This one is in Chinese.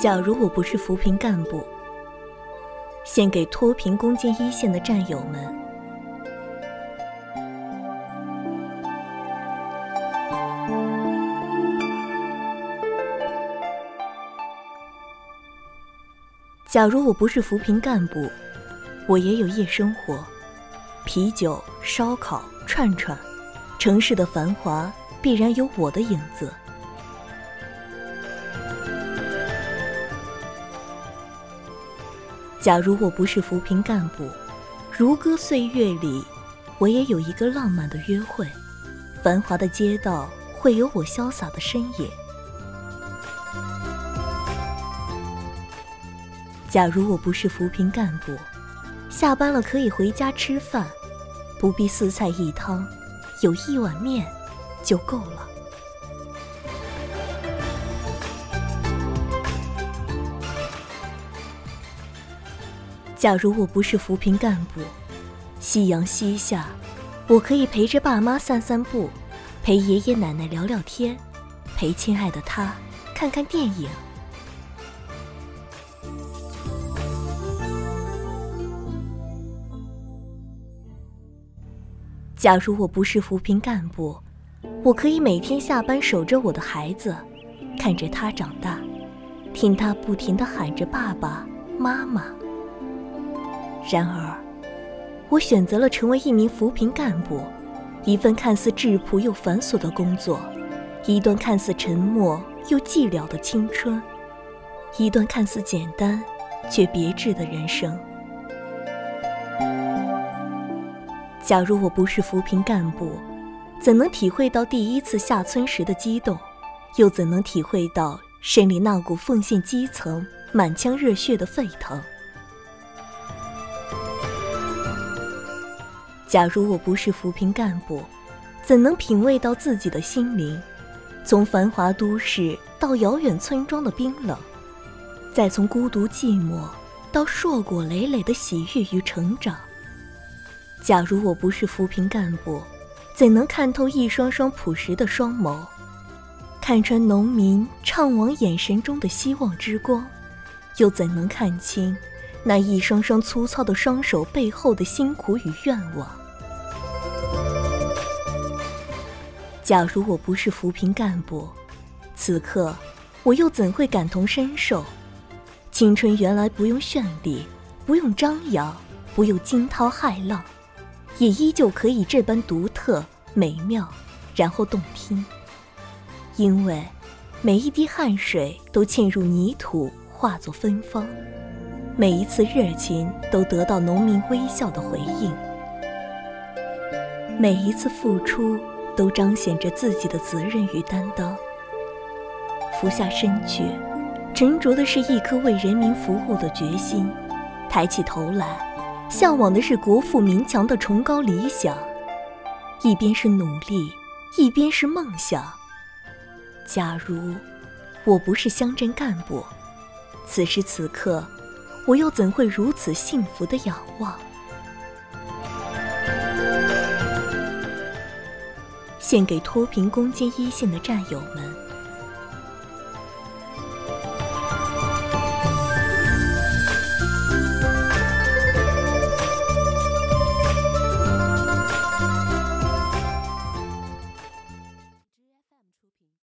假如我不是扶贫干部，献给脱贫攻坚一线的战友们。假如我不是扶贫干部，我也有夜生活，啤酒、烧烤、串串，城市的繁华必然有我的影子。假如我不是扶贫干部，如歌岁月里，我也有一个浪漫的约会，繁华的街道会有我潇洒的身影。假如我不是扶贫干部，下班了可以回家吃饭，不必四菜一汤，有一碗面就够了。假如我不是扶贫干部，夕阳西下，我可以陪着爸妈散散步，陪爷爷奶奶聊聊天，陪亲爱的他看看电影。假如我不是扶贫干部，我可以每天下班守着我的孩子，看着他长大，听他不停的喊着爸爸妈妈。然而，我选择了成为一名扶贫干部，一份看似质朴又繁琐的工作，一段看似沉默又寂寥的青春，一段看似简单却别致的人生。假如我不是扶贫干部，怎能体会到第一次下村时的激动，又怎能体会到身里那股奉献基层、满腔热血的沸腾？假如我不是扶贫干部，怎能品味到自己的心灵，从繁华都市到遥远村庄的冰冷，再从孤独寂寞到硕果累累的喜悦与成长？假如我不是扶贫干部，怎能看透一双双朴实的双眸，看穿农民怅惘眼神中的希望之光，又怎能看清那一双双粗糙的双手背后的辛苦与愿望？假如我不是扶贫干部，此刻我又怎会感同身受？青春原来不用绚丽，不用张扬，不用惊涛骇浪，也依旧可以这般独特、美妙，然后动听。因为每一滴汗水都嵌入泥土，化作芬芳；每一次热情都得到农民微笑的回应；每一次付出。都彰显着自己的责任与担当。俯下身去，沉着的是一颗为人民服务的决心；抬起头来，向往的是国富民强的崇高理想。一边是努力，一边是梦想。假如我不是乡镇干部，此时此刻，我又怎会如此幸福的仰望？献给脱贫攻坚一线的战友们。